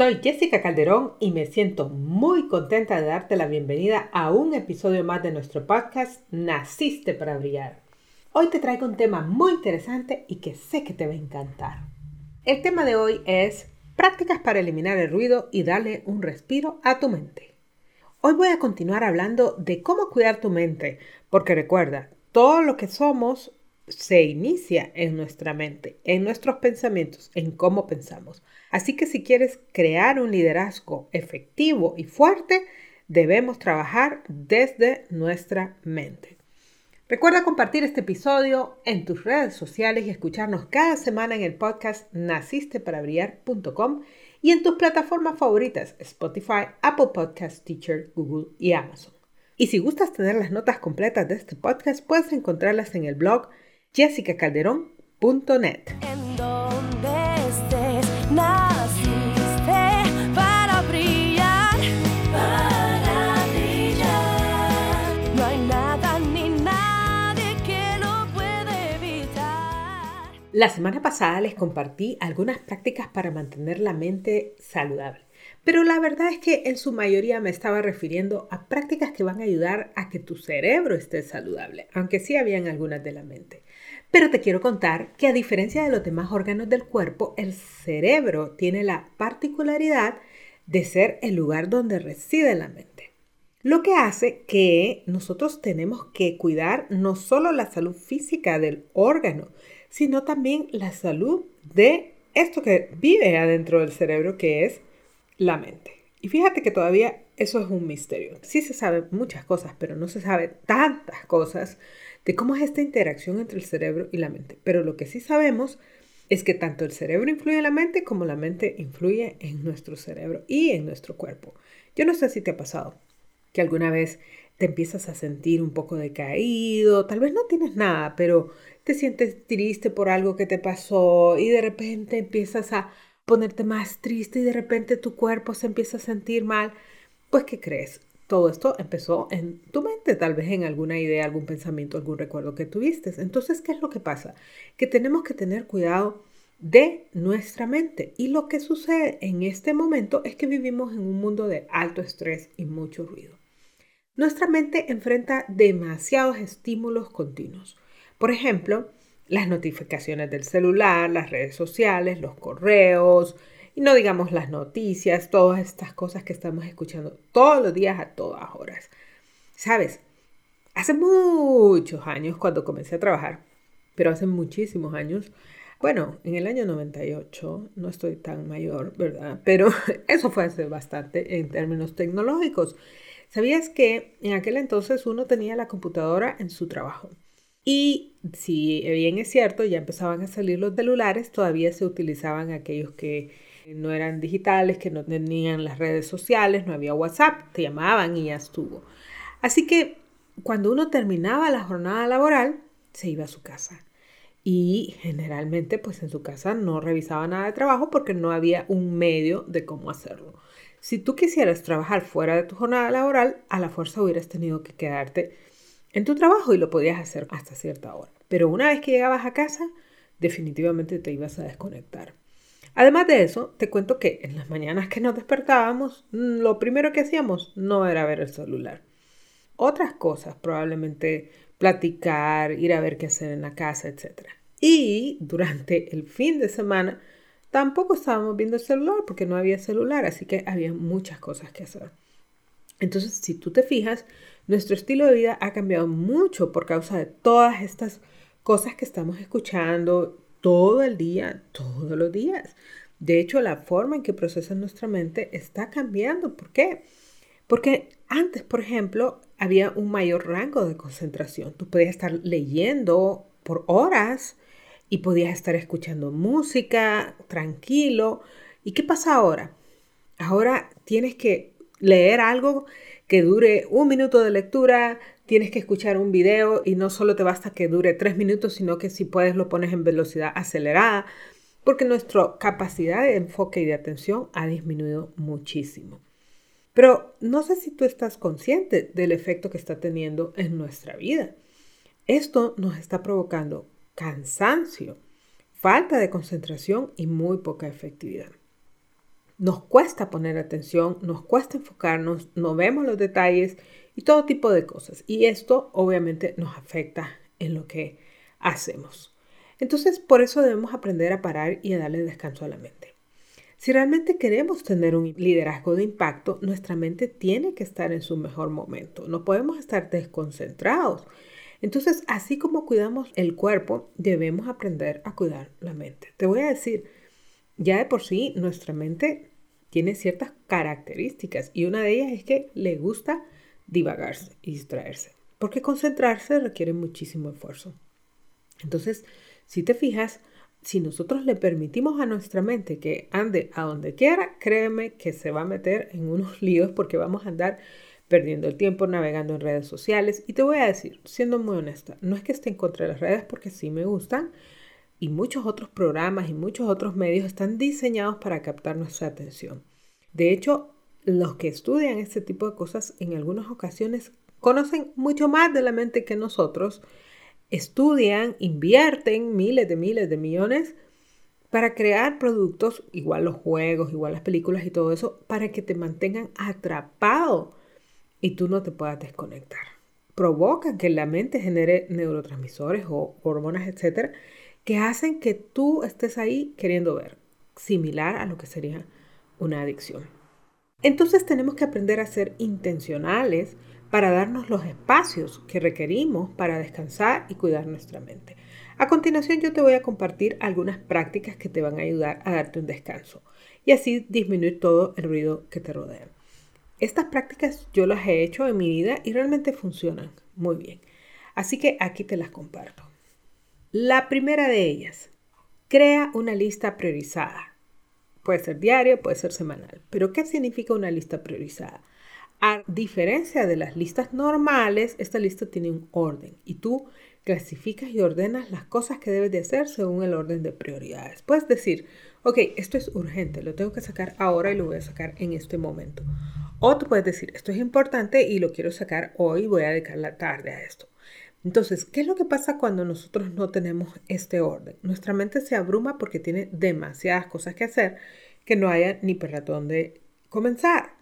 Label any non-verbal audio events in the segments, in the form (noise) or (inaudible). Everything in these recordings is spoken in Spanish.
Soy Jessica Calderón y me siento muy contenta de darte la bienvenida a un episodio más de nuestro podcast Naciste para Brillar. Hoy te traigo un tema muy interesante y que sé que te va a encantar. El tema de hoy es prácticas para eliminar el ruido y darle un respiro a tu mente. Hoy voy a continuar hablando de cómo cuidar tu mente, porque recuerda, todo lo que somos se inicia en nuestra mente, en nuestros pensamientos, en cómo pensamos. Así que si quieres crear un liderazgo efectivo y fuerte, debemos trabajar desde nuestra mente. Recuerda compartir este episodio en tus redes sociales y escucharnos cada semana en el podcast nacisteparabriar.com y en tus plataformas favoritas Spotify, Apple Podcast, Teacher, Google y Amazon. Y si gustas tener las notas completas de este podcast, puedes encontrarlas en el blog jessicacalderón.net. La semana pasada les compartí algunas prácticas para mantener la mente saludable. Pero la verdad es que en su mayoría me estaba refiriendo a prácticas que van a ayudar a que tu cerebro esté saludable, aunque sí habían algunas de la mente. Pero te quiero contar que a diferencia de los demás órganos del cuerpo, el cerebro tiene la particularidad de ser el lugar donde reside la mente. Lo que hace que nosotros tenemos que cuidar no solo la salud física del órgano, sino también la salud de esto que vive adentro del cerebro, que es la mente. Y fíjate que todavía eso es un misterio. Sí se sabe muchas cosas, pero no se sabe tantas cosas de cómo es esta interacción entre el cerebro y la mente. Pero lo que sí sabemos es que tanto el cerebro influye en la mente como la mente influye en nuestro cerebro y en nuestro cuerpo. Yo no sé si te ha pasado que alguna vez te empiezas a sentir un poco decaído, tal vez no tienes nada, pero te sientes triste por algo que te pasó y de repente empiezas a ponerte más triste y de repente tu cuerpo se empieza a sentir mal. Pues, ¿qué crees? Todo esto empezó en tu mente, tal vez en alguna idea, algún pensamiento, algún recuerdo que tuviste. Entonces, ¿qué es lo que pasa? Que tenemos que tener cuidado de nuestra mente. Y lo que sucede en este momento es que vivimos en un mundo de alto estrés y mucho ruido. Nuestra mente enfrenta demasiados estímulos continuos. Por ejemplo, las notificaciones del celular, las redes sociales, los correos, y no digamos las noticias, todas estas cosas que estamos escuchando todos los días a todas horas. ¿Sabes? Hace muchos años cuando comencé a trabajar, pero hace muchísimos años, bueno, en el año 98, no estoy tan mayor, ¿verdad? Pero (laughs) eso fue hace bastante en términos tecnológicos. ¿Sabías que en aquel entonces uno tenía la computadora en su trabajo? Y si bien es cierto, ya empezaban a salir los celulares, todavía se utilizaban aquellos que no eran digitales, que no tenían las redes sociales, no había WhatsApp, te llamaban y ya estuvo. Así que cuando uno terminaba la jornada laboral, se iba a su casa. Y generalmente, pues en su casa no revisaba nada de trabajo porque no había un medio de cómo hacerlo. Si tú quisieras trabajar fuera de tu jornada laboral, a la fuerza hubieras tenido que quedarte en tu trabajo y lo podías hacer hasta cierta hora. Pero una vez que llegabas a casa, definitivamente te ibas a desconectar. Además de eso, te cuento que en las mañanas que nos despertábamos, mm, lo primero que hacíamos no era ver el celular. Otras cosas, probablemente platicar, ir a ver qué hacer en la casa, etc. Y durante el fin de semana tampoco estábamos viendo el celular porque no había celular, así que había muchas cosas que hacer. Entonces, si tú te fijas, nuestro estilo de vida ha cambiado mucho por causa de todas estas cosas que estamos escuchando todo el día, todos los días. De hecho, la forma en que procesa nuestra mente está cambiando. ¿Por qué? Porque antes, por ejemplo, había un mayor rango de concentración. Tú podías estar leyendo por horas y podías estar escuchando música tranquilo. ¿Y qué pasa ahora? Ahora tienes que leer algo que dure un minuto de lectura, tienes que escuchar un video y no solo te basta que dure tres minutos, sino que si puedes lo pones en velocidad acelerada, porque nuestra capacidad de enfoque y de atención ha disminuido muchísimo. Pero no sé si tú estás consciente del efecto que está teniendo en nuestra vida. Esto nos está provocando cansancio, falta de concentración y muy poca efectividad. Nos cuesta poner atención, nos cuesta enfocarnos, no vemos los detalles y todo tipo de cosas. Y esto obviamente nos afecta en lo que hacemos. Entonces, por eso debemos aprender a parar y a darle descanso a la mente. Si realmente queremos tener un liderazgo de impacto, nuestra mente tiene que estar en su mejor momento. No podemos estar desconcentrados. Entonces, así como cuidamos el cuerpo, debemos aprender a cuidar la mente. Te voy a decir, ya de por sí, nuestra mente tiene ciertas características y una de ellas es que le gusta divagarse y distraerse, porque concentrarse requiere muchísimo esfuerzo. Entonces, si te fijas, si nosotros le permitimos a nuestra mente que ande a donde quiera, créeme que se va a meter en unos (laughs) líos porque vamos a andar perdiendo el tiempo navegando en redes sociales. Y te voy a decir, siendo muy honesta, no es que esté en contra de las redes porque sí me gustan, y muchos otros programas y muchos otros medios están diseñados para captar nuestra atención. De hecho, los que estudian este tipo de cosas en algunas ocasiones conocen mucho más de la mente que nosotros, estudian, invierten miles de miles de millones para crear productos, igual los juegos, igual las películas y todo eso, para que te mantengan atrapado y tú no te puedas desconectar. Provocan que la mente genere neurotransmisores o hormonas, etcétera, que hacen que tú estés ahí queriendo ver, similar a lo que sería una adicción. Entonces tenemos que aprender a ser intencionales para darnos los espacios que requerimos para descansar y cuidar nuestra mente. A continuación yo te voy a compartir algunas prácticas que te van a ayudar a darte un descanso y así disminuir todo el ruido que te rodea. Estas prácticas yo las he hecho en mi vida y realmente funcionan muy bien. Así que aquí te las comparto. La primera de ellas, crea una lista priorizada. Puede ser diaria, puede ser semanal. Pero ¿qué significa una lista priorizada? A diferencia de las listas normales, esta lista tiene un orden y tú clasificas y ordenas las cosas que debes de hacer según el orden de prioridades. Puedes decir, ok, esto es urgente, lo tengo que sacar ahora y lo voy a sacar en este momento. O tú puedes decir, esto es importante y lo quiero sacar hoy, voy a dedicar la tarde a esto. Entonces, ¿qué es lo que pasa cuando nosotros no tenemos este orden? Nuestra mente se abruma porque tiene demasiadas cosas que hacer que no haya ni por dónde comenzar.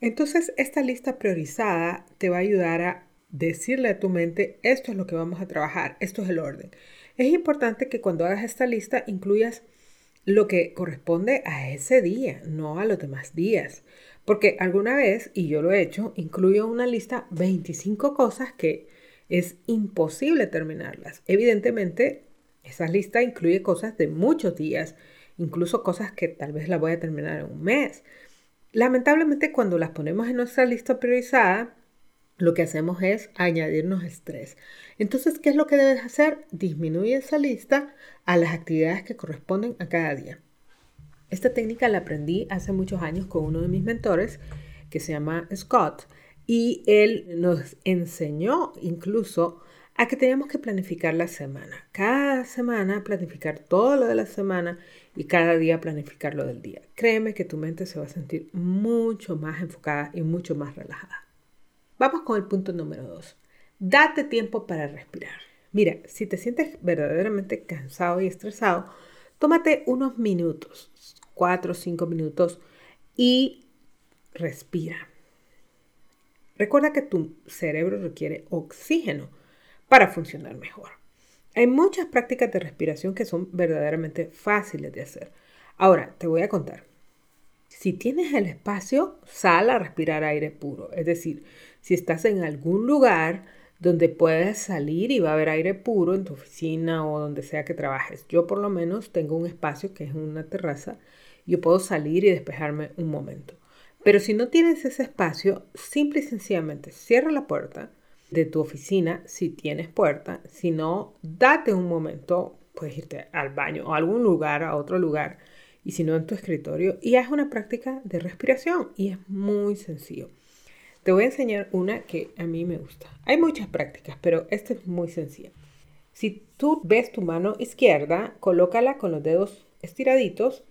Entonces, esta lista priorizada te va a ayudar a decirle a tu mente, esto es lo que vamos a trabajar, esto es el orden. Es importante que cuando hagas esta lista incluyas lo que corresponde a ese día, no a los demás días. Porque alguna vez, y yo lo he hecho, incluyo una lista 25 cosas que es imposible terminarlas. Evidentemente, esa lista incluye cosas de muchos días, incluso cosas que tal vez la voy a terminar en un mes. Lamentablemente, cuando las ponemos en nuestra lista priorizada, lo que hacemos es añadirnos estrés. Entonces, ¿qué es lo que debes hacer? Disminuye esa lista a las actividades que corresponden a cada día. Esta técnica la aprendí hace muchos años con uno de mis mentores que se llama Scott y él nos enseñó incluso a que teníamos que planificar la semana. Cada semana planificar todo lo de la semana y cada día planificar lo del día. Créeme que tu mente se va a sentir mucho más enfocada y mucho más relajada. Vamos con el punto número dos. Date tiempo para respirar. Mira, si te sientes verdaderamente cansado y estresado, tómate unos minutos, cuatro o cinco minutos, y respira. Recuerda que tu cerebro requiere oxígeno para funcionar mejor. Hay muchas prácticas de respiración que son verdaderamente fáciles de hacer. Ahora, te voy a contar. Si tienes el espacio, sal a respirar aire puro. Es decir, si estás en algún lugar donde puedes salir y va a haber aire puro en tu oficina o donde sea que trabajes. Yo por lo menos tengo un espacio que es una terraza. Yo puedo salir y despejarme un momento. Pero si no tienes ese espacio, simple y sencillamente cierra la puerta, de tu oficina si tienes puerta. Si no, date un momento, puedes irte al baño o a algún lugar, a otro lugar, y si no en tu escritorio, y haz una práctica de respiración y es muy sencillo. Te voy a enseñar una que a mí me gusta. Hay muchas prácticas, pero esta es muy sencilla. Si tú ves tu mano izquierda, colócala con los dedos estiraditos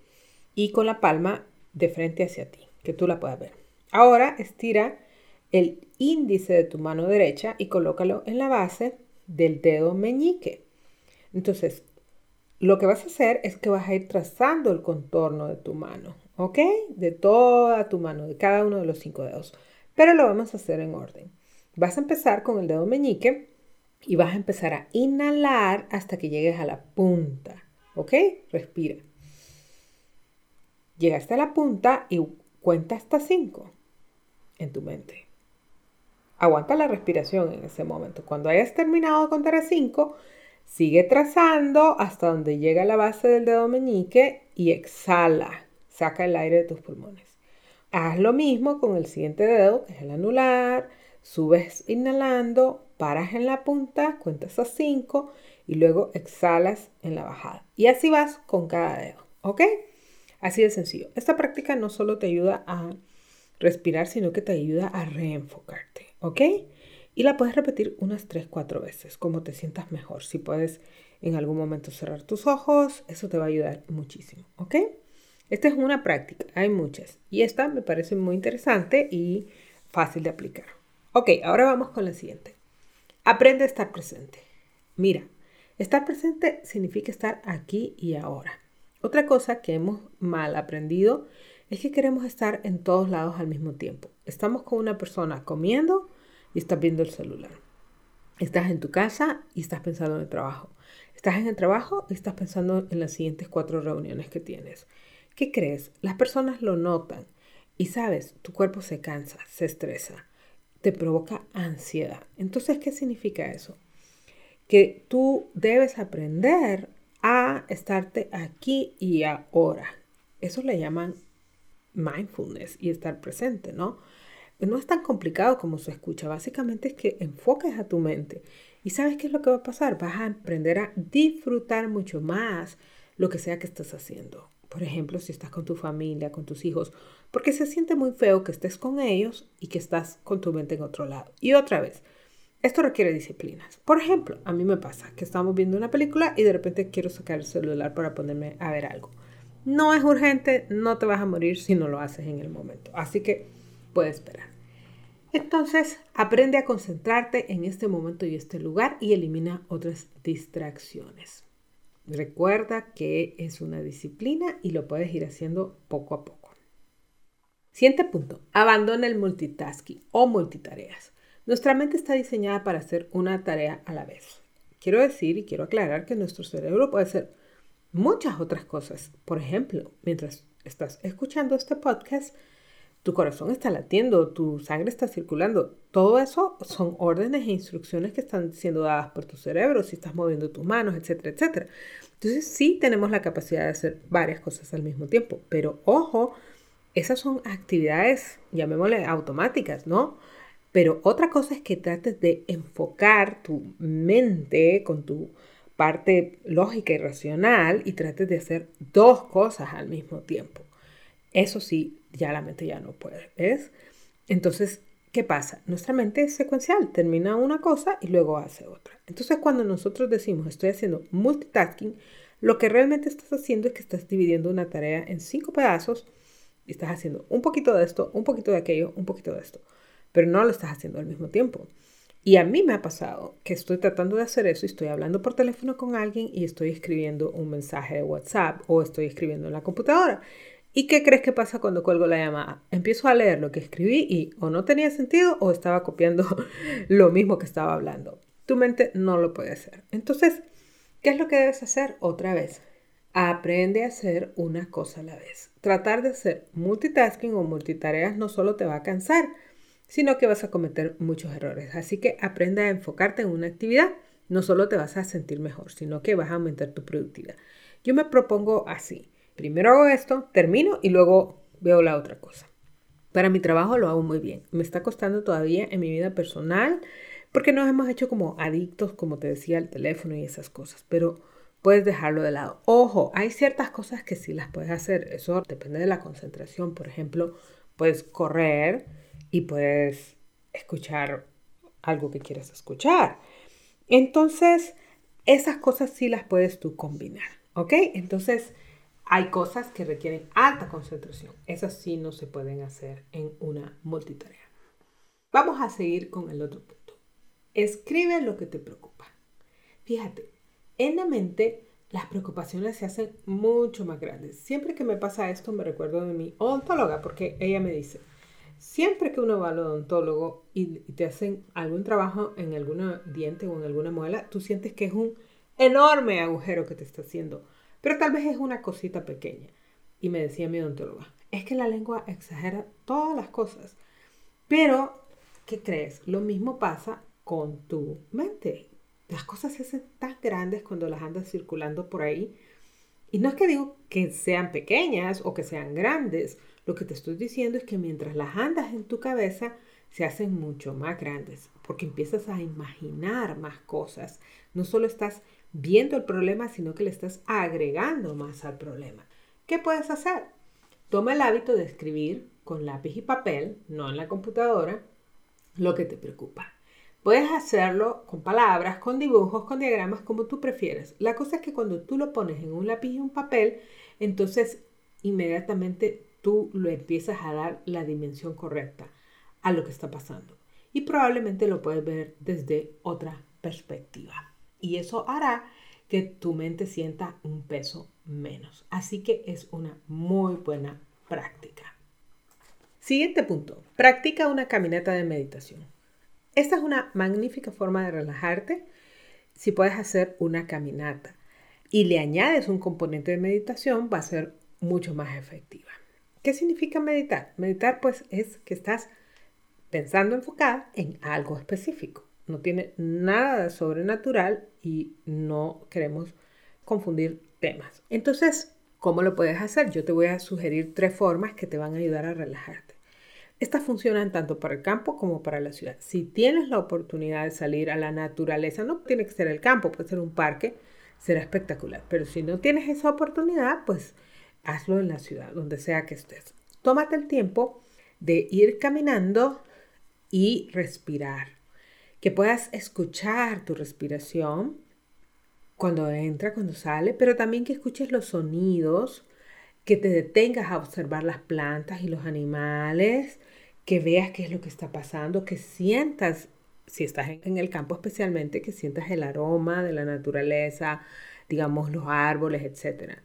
y con la palma de frente hacia ti, que tú la puedas ver. Ahora estira el índice de tu mano derecha y colócalo en la base del dedo meñique. Entonces, lo que vas a hacer es que vas a ir trazando el contorno de tu mano, ¿ok? De toda tu mano, de cada uno de los cinco dedos. Pero lo vamos a hacer en orden. Vas a empezar con el dedo meñique y vas a empezar a inhalar hasta que llegues a la punta, ¿ok? Respira. Llegaste a la punta y cuenta hasta cinco en tu mente. Aguanta la respiración en ese momento. Cuando hayas terminado de contar a 5, sigue trazando hasta donde llega la base del dedo meñique y exhala. Saca el aire de tus pulmones. Haz lo mismo con el siguiente dedo, que es el anular. Subes inhalando, paras en la punta, cuentas a 5 y luego exhalas en la bajada. Y así vas con cada dedo. ¿Ok? Así de sencillo. Esta práctica no solo te ayuda a respirar, sino que te ayuda a reenfocarte, ¿ok? Y la puedes repetir unas 3, 4 veces, como te sientas mejor. Si puedes en algún momento cerrar tus ojos, eso te va a ayudar muchísimo, ¿ok? Esta es una práctica, hay muchas. Y esta me parece muy interesante y fácil de aplicar. Ok, ahora vamos con la siguiente. Aprende a estar presente. Mira, estar presente significa estar aquí y ahora. Otra cosa que hemos mal aprendido es que queremos estar en todos lados al mismo tiempo. Estamos con una persona comiendo y estás viendo el celular. Estás en tu casa y estás pensando en el trabajo. Estás en el trabajo y estás pensando en las siguientes cuatro reuniones que tienes. ¿Qué crees? Las personas lo notan y sabes, tu cuerpo se cansa, se estresa, te provoca ansiedad. Entonces, ¿qué significa eso? Que tú debes aprender a estarte aquí y ahora. Eso le llaman mindfulness y estar presente, ¿no? No es tan complicado como se escucha, básicamente es que enfoques a tu mente y sabes qué es lo que va a pasar, vas a aprender a disfrutar mucho más lo que sea que estés haciendo. Por ejemplo, si estás con tu familia, con tus hijos, porque se siente muy feo que estés con ellos y que estás con tu mente en otro lado. Y otra vez, esto requiere disciplinas. Por ejemplo, a mí me pasa que estamos viendo una película y de repente quiero sacar el celular para ponerme a ver algo. No es urgente, no te vas a morir si no lo haces en el momento. Así que puedes esperar. Entonces, aprende a concentrarte en este momento y este lugar y elimina otras distracciones. Recuerda que es una disciplina y lo puedes ir haciendo poco a poco. Siguiente punto, abandona el multitasking o multitareas. Nuestra mente está diseñada para hacer una tarea a la vez. Quiero decir y quiero aclarar que nuestro cerebro puede ser muchas otras cosas. Por ejemplo, mientras estás escuchando este podcast, tu corazón está latiendo, tu sangre está circulando. Todo eso son órdenes e instrucciones que están siendo dadas por tu cerebro, si estás moviendo tus manos, etcétera, etcétera. Entonces sí tenemos la capacidad de hacer varias cosas al mismo tiempo, pero ojo, esas son actividades, llamémosle automáticas, ¿no? Pero otra cosa es que trates de enfocar tu mente con tu parte lógica y racional y trates de hacer dos cosas al mismo tiempo. Eso sí, ya la mente ya no puede, ¿ves? Entonces, ¿qué pasa? Nuestra mente es secuencial, termina una cosa y luego hace otra. Entonces, cuando nosotros decimos estoy haciendo multitasking, lo que realmente estás haciendo es que estás dividiendo una tarea en cinco pedazos y estás haciendo un poquito de esto, un poquito de aquello, un poquito de esto, pero no lo estás haciendo al mismo tiempo. Y a mí me ha pasado que estoy tratando de hacer eso y estoy hablando por teléfono con alguien y estoy escribiendo un mensaje de WhatsApp o estoy escribiendo en la computadora. ¿Y qué crees que pasa cuando cuelgo la llamada? Empiezo a leer lo que escribí y o no tenía sentido o estaba copiando (laughs) lo mismo que estaba hablando. Tu mente no lo puede hacer. Entonces, ¿qué es lo que debes hacer? Otra vez, aprende a hacer una cosa a la vez. Tratar de hacer multitasking o multitareas no solo te va a cansar, sino que vas a cometer muchos errores. Así que aprende a enfocarte en una actividad. No solo te vas a sentir mejor, sino que vas a aumentar tu productividad. Yo me propongo así. Primero hago esto, termino y luego veo la otra cosa. Para mi trabajo lo hago muy bien. Me está costando todavía en mi vida personal, porque nos hemos hecho como adictos, como te decía, al teléfono y esas cosas, pero puedes dejarlo de lado. Ojo, hay ciertas cosas que sí las puedes hacer, eso depende de la concentración. Por ejemplo, puedes correr y puedes escuchar algo que quieres escuchar. Entonces, esas cosas sí las puedes tú combinar, ¿ok? Entonces, hay cosas que requieren alta concentración. Esas sí no se pueden hacer en una multitarea. Vamos a seguir con el otro punto. Escribe lo que te preocupa. Fíjate, en la mente las preocupaciones se hacen mucho más grandes. Siempre que me pasa esto me recuerdo de mi odontóloga porque ella me dice, siempre que uno va al odontólogo y, te hacen algún trabajo en algún diente o en alguna muela, tú sientes que es un enorme agujero que te está haciendo pero tal vez es una cosita pequeña. Y me decía mi odontóloga, es que la lengua exagera todas las cosas. Pero, ¿qué crees? Lo mismo pasa con tu mente. Las cosas se hacen tan grandes cuando las andas circulando por ahí. Y no es que digo que sean pequeñas o que sean grandes. Lo que te estoy diciendo es que mientras las andas en tu cabeza, se hacen mucho más grandes, porque empiezas a imaginar más cosas. No solo estás viendo el problema, sino que le estás agregando más al problema. ¿Qué puedes hacer? Toma el hábito de escribir con lápiz y papel, no en la computadora, lo que te preocupa. Puedes hacerlo con palabras, con dibujos, con diagramas, como tú prefieras. La cosa es que cuando tú lo pones en un lápiz y un papel, entonces inmediatamente tú lo empiezas a dar la dimensión correcta a lo que está pasando. Y probablemente lo puedes ver desde otra perspectiva y eso hará que tu mente sienta un peso menos. Así que es una muy buena práctica. Siguiente punto. Practica una caminata de meditación. Esta es una magnífica forma de relajarte si puedes hacer una caminata y le añades un componente de meditación va a ser mucho más efectiva. ¿Qué significa meditar? Meditar pues es que estás pensando enfocada en algo específico no tiene nada de sobrenatural y no queremos confundir temas. Entonces, ¿cómo lo puedes hacer? Yo te voy a sugerir tres formas que te van a ayudar a relajarte. Estas funcionan tanto para el campo como para la ciudad. Si tienes la oportunidad de salir a la naturaleza, no tiene que ser el campo, puede ser un parque, será espectacular. Pero si no tienes esa oportunidad, pues hazlo en la ciudad, donde sea que estés. Tómate el tiempo de ir caminando y respirar que puedas escuchar tu respiración cuando entra, cuando sale, pero también que escuches los sonidos, que te detengas a observar las plantas y los animales, que veas qué es lo que está pasando, que sientas, si estás en el campo especialmente, que sientas el aroma de la naturaleza, digamos los árboles, etc.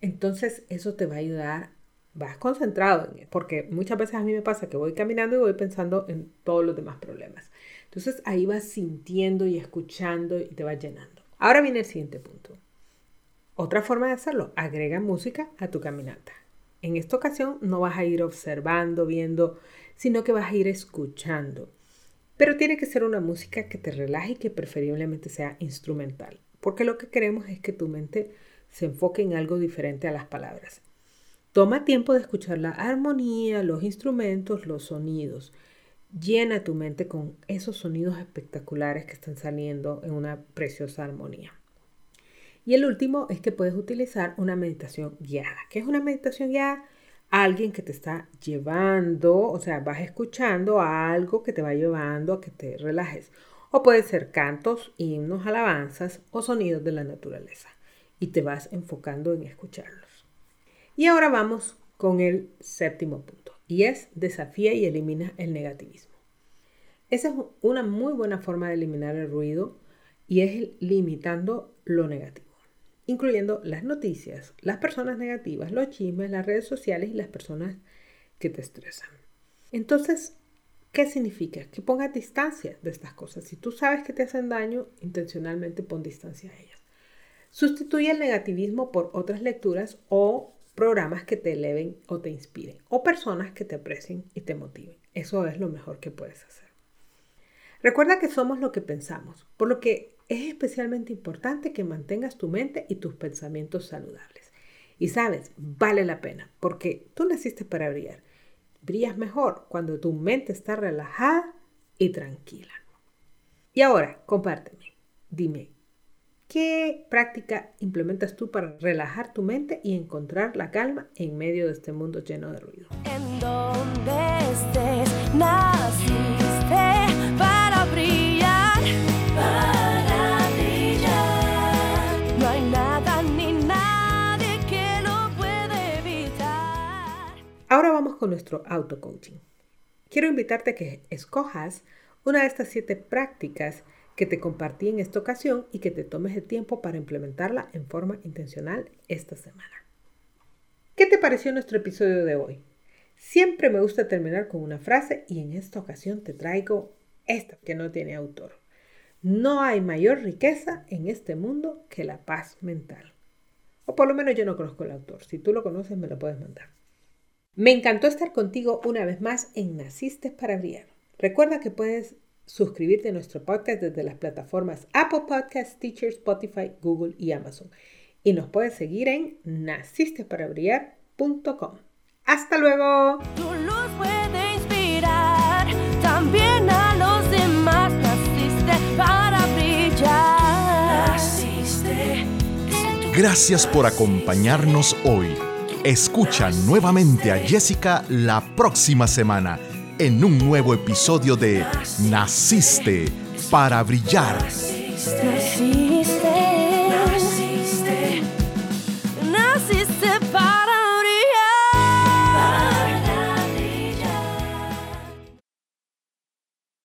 Entonces eso te va a ayudar, vas concentrado en porque muchas veces a mí me pasa que voy caminando y voy pensando en todos los demás problemas. Entonces ahí vas sintiendo y escuchando y te vas llenando. Ahora viene el siguiente punto. Otra forma de hacerlo, agrega música a tu caminata. En esta ocasión no vas a ir observando, viendo, sino que vas a ir escuchando. Pero tiene que ser una música que te relaje y que preferiblemente sea instrumental, porque lo que queremos es que tu mente se enfoque en algo diferente a las palabras. Toma tiempo de escuchar la armonía, los instrumentos, los sonidos. Llena tu mente con esos sonidos espectaculares que están saliendo en una preciosa armonía. Y el último es que puedes utilizar una meditación guiada. ¿Qué es una meditación guiada? Alguien que te está llevando, o sea, vas escuchando algo que te va llevando a que te relajes. O puede ser cantos, himnos, alabanzas o sonidos de la naturaleza. Y te vas enfocando en escucharlos. Y ahora vamos con el séptimo punto y es desafía y elimina el negativismo. Esa es una muy buena forma de eliminar el ruido y es limitando lo negativo, incluyendo las noticias, las personas negativas, los chismes, las redes sociales y las personas que te estresan. Entonces, ¿qué significa? Que pongas distancia de estas cosas. Si tú sabes que te hacen daño, intencionalmente pon distancia a ellas. Sustituye el negativismo por otras lecturas o programas que te eleven o te inspiren o personas que te aprecien y te motiven. Eso es lo mejor que puedes hacer. Recuerda que somos lo que pensamos, por lo que es especialmente importante que mantengas tu mente y tus pensamientos saludables. Y sabes, vale la pena, porque tú naciste para brillar. Brillas mejor cuando tu mente está relajada y tranquila. Y ahora, compárteme. Dime, ¿qué práctica implementas tú para relajar tu mente y encontrar la calma en medio de este mundo lleno de ruido? En donde estés, naciste para brillar, para brillar. No hay nada ni nadie que lo puede evitar. Ahora vamos con nuestro auto-coaching. Quiero invitarte a que escojas una de estas siete prácticas que te compartí en esta ocasión y que te tomes el tiempo para implementarla en forma intencional esta semana. ¿Qué te pareció nuestro episodio de hoy? Siempre me gusta terminar con una frase y en esta ocasión te traigo esta que no tiene autor. No hay mayor riqueza en este mundo que la paz mental. O por lo menos yo no conozco el autor. Si tú lo conoces me lo puedes mandar. Me encantó estar contigo una vez más en Naciste para Brillar. Recuerda que puedes suscribirte a nuestro podcast desde las plataformas Apple Podcasts, Teacher, Spotify, Google y Amazon. Y nos puedes seguir en nacistesparabrillar.com. ¡Hasta luego! Tu luz puede inspirar también a los demás. Naciste para brillar. Naciste. Gracias por acompañarnos hoy. Escucha nuevamente a Jessica la próxima semana en un nuevo episodio de Naciste para brillar.